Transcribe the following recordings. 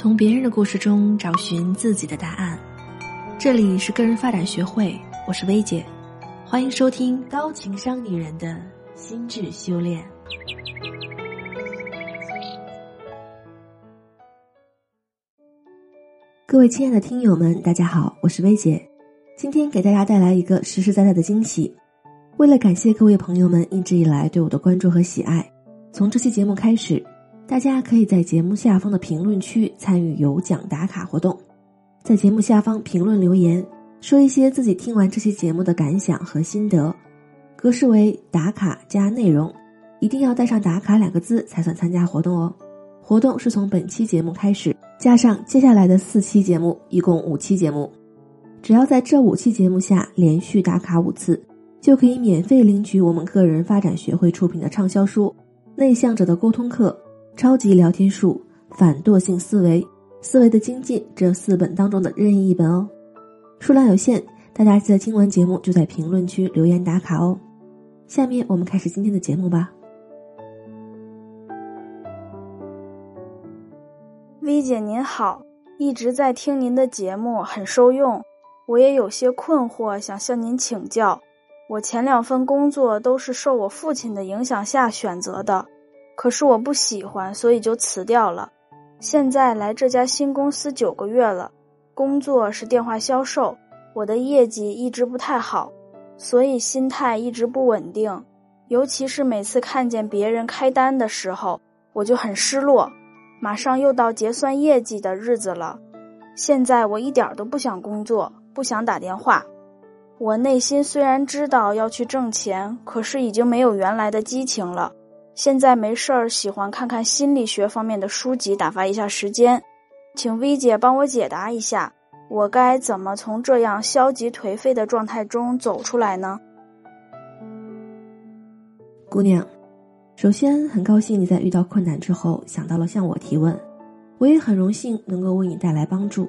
从别人的故事中找寻自己的答案。这里是个人发展学会，我是薇姐，欢迎收听高情商女人的心智修炼。各位亲爱的听友们，大家好，我是薇姐，今天给大家带来一个实实在在的惊喜。为了感谢各位朋友们一直以来对我的关注和喜爱，从这期节目开始。大家可以在节目下方的评论区参与有奖打卡活动，在节目下方评论留言，说一些自己听完这期节目的感想和心得，格式为打卡加内容，一定要带上“打卡”两个字才算参加活动哦。活动是从本期节目开始，加上接下来的四期节目，一共五期节目，只要在这五期节目下连续打卡五次，就可以免费领取我们个人发展学会出品的畅销书《内向者的沟通课》。超级聊天术、反惰性思维、思维的精进这四本当中的任意一本哦，数量有限，大家记得听完节目就在评论区留言打卡哦。下面我们开始今天的节目吧。V 姐您好，一直在听您的节目，很受用。我也有些困惑，想向您请教。我前两份工作都是受我父亲的影响下选择的。可是我不喜欢，所以就辞掉了。现在来这家新公司九个月了，工作是电话销售，我的业绩一直不太好，所以心态一直不稳定。尤其是每次看见别人开单的时候，我就很失落。马上又到结算业绩的日子了，现在我一点都不想工作，不想打电话。我内心虽然知道要去挣钱，可是已经没有原来的激情了。现在没事儿，喜欢看看心理学方面的书籍，打发一下时间。请 V 姐帮我解答一下，我该怎么从这样消极颓废的状态中走出来呢？姑娘，首先很高兴你在遇到困难之后想到了向我提问，我也很荣幸能够为你带来帮助。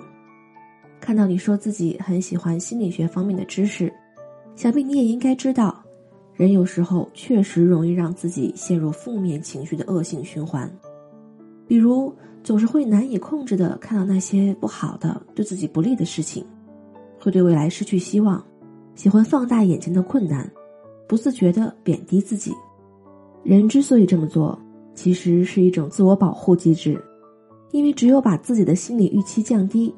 看到你说自己很喜欢心理学方面的知识，想必你也应该知道。人有时候确实容易让自己陷入负面情绪的恶性循环，比如总是会难以控制的看到那些不好的、对自己不利的事情，会对未来失去希望，喜欢放大眼前的困难，不自觉的贬低自己。人之所以这么做，其实是一种自我保护机制，因为只有把自己的心理预期降低，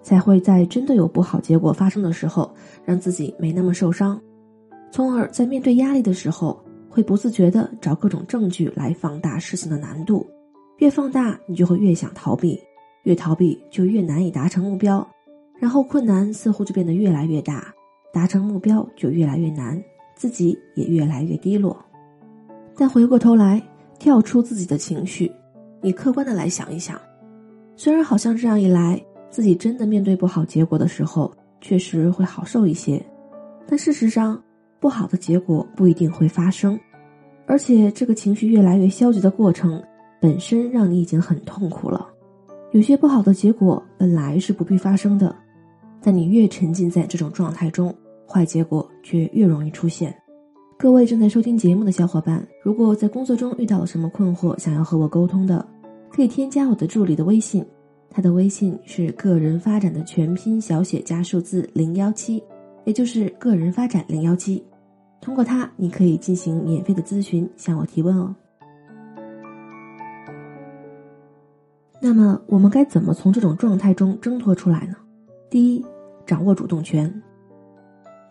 才会在真的有不好结果发生的时候，让自己没那么受伤。从而在面对压力的时候，会不自觉的找各种证据来放大事情的难度，越放大你就会越想逃避，越逃避就越难以达成目标，然后困难似乎就变得越来越大，达成目标就越来越难，自己也越来越低落。但回过头来，跳出自己的情绪，你客观的来想一想，虽然好像这样一来，自己真的面对不好结果的时候，确实会好受一些，但事实上。不好的结果不一定会发生，而且这个情绪越来越消极的过程本身让你已经很痛苦了。有些不好的结果本来是不必发生的，但你越沉浸在这种状态中，坏结果却越容易出现。各位正在收听节目的小伙伴，如果在工作中遇到了什么困惑，想要和我沟通的，可以添加我的助理的微信，他的微信是个人发展的全拼小写加数字零幺七，也就是个人发展零幺七。通过它，你可以进行免费的咨询，向我提问哦。那么，我们该怎么从这种状态中挣脱出来呢？第一，掌握主动权。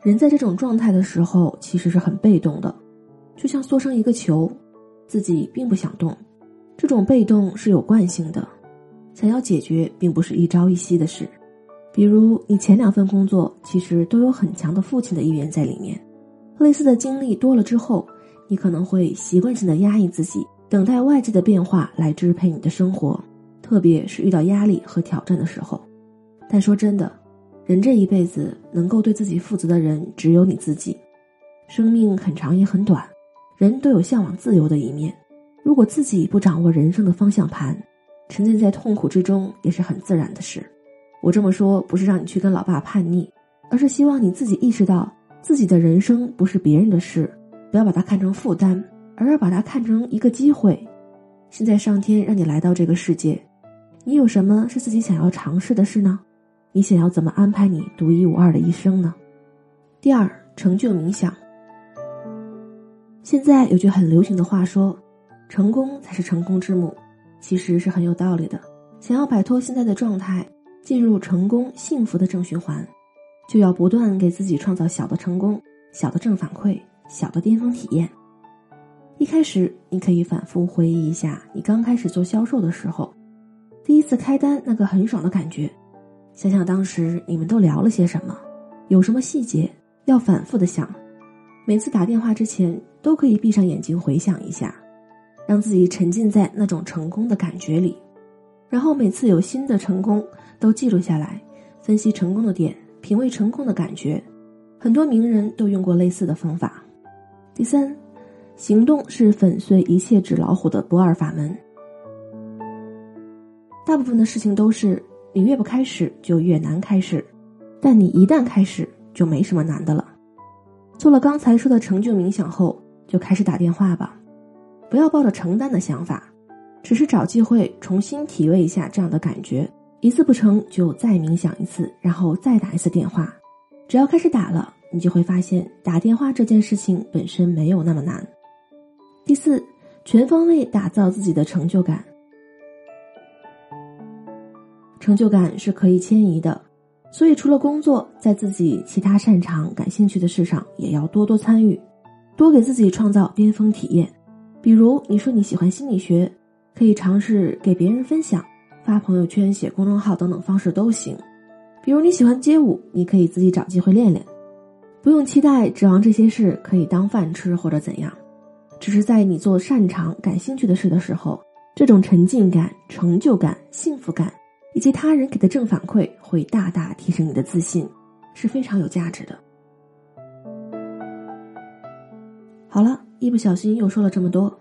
人在这种状态的时候，其实是很被动的，就像缩成一个球，自己并不想动。这种被动是有惯性的，想要解决，并不是一朝一夕的事。比如，你前两份工作其实都有很强的父亲的意愿在里面。类似的经历多了之后，你可能会习惯性的压抑自己，等待外界的变化来支配你的生活，特别是遇到压力和挑战的时候。但说真的，人这一辈子能够对自己负责的人只有你自己。生命很长也很短，人都有向往自由的一面。如果自己不掌握人生的方向盘，沉浸在痛苦之中也是很自然的事。我这么说不是让你去跟老爸叛逆，而是希望你自己意识到。自己的人生不是别人的事，不要把它看成负担，而要把它看成一个机会。现在上天让你来到这个世界，你有什么是自己想要尝试的事呢？你想要怎么安排你独一无二的一生呢？第二，成就冥想。现在有句很流行的话说：“成功才是成功之母。”其实是很有道理的。想要摆脱现在的状态，进入成功幸福的正循环，就要不断给自己创造小的成功、小的正反馈、小的巅峰体验。一开始，你可以反复回忆一下你刚开始做销售的时候，第一次开单那个很爽的感觉。想想当时你们都聊了些什么，有什么细节要反复的想。每次打电话之前，都可以闭上眼睛回想一下。让自己沉浸在那种成功的感觉里，然后每次有新的成功都记录下来，分析成功的点，品味成功的感觉。很多名人都用过类似的方法。第三，行动是粉碎一切纸老虎的不二法门。大部分的事情都是你越不开始就越难开始，但你一旦开始就没什么难的了。做了刚才说的成就冥想后，就开始打电话吧。不要抱着承担的想法，只是找机会重新体味一下这样的感觉。一次不成就再冥想一次，然后再打一次电话。只要开始打了，你就会发现打电话这件事情本身没有那么难。第四，全方位打造自己的成就感。成就感是可以迁移的，所以除了工作，在自己其他擅长、感兴趣的事上也要多多参与，多给自己创造巅峰体验。比如你说你喜欢心理学，可以尝试给别人分享、发朋友圈、写公众号等等方式都行。比如你喜欢街舞，你可以自己找机会练练。不用期待指望这些事可以当饭吃或者怎样，只是在你做擅长、感兴趣的事的时候，这种沉浸感、成就感、幸福感，以及他人给的正反馈，会大大提升你的自信，是非常有价值的。好了。一不小心又说了这么多，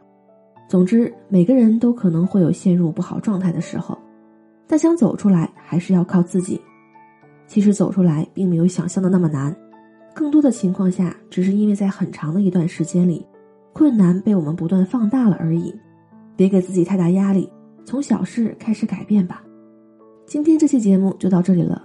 总之每个人都可能会有陷入不好状态的时候，但想走出来还是要靠自己。其实走出来并没有想象的那么难，更多的情况下只是因为在很长的一段时间里，困难被我们不断放大了而已。别给自己太大压力，从小事开始改变吧。今天这期节目就到这里了，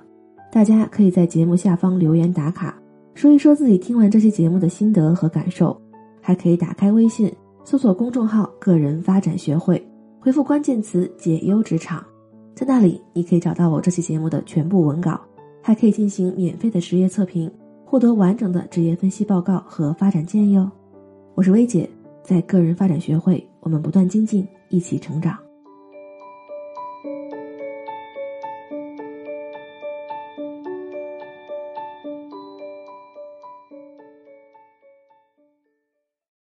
大家可以在节目下方留言打卡，说一说自己听完这期节目的心得和感受。还可以打开微信，搜索公众号“个人发展学会”，回复关键词“解忧职场”，在那里你可以找到我这期节目的全部文稿，还可以进行免费的职业测评，获得完整的职业分析报告和发展建议哦。我是薇姐，在个人发展学会，我们不断精进，一起成长。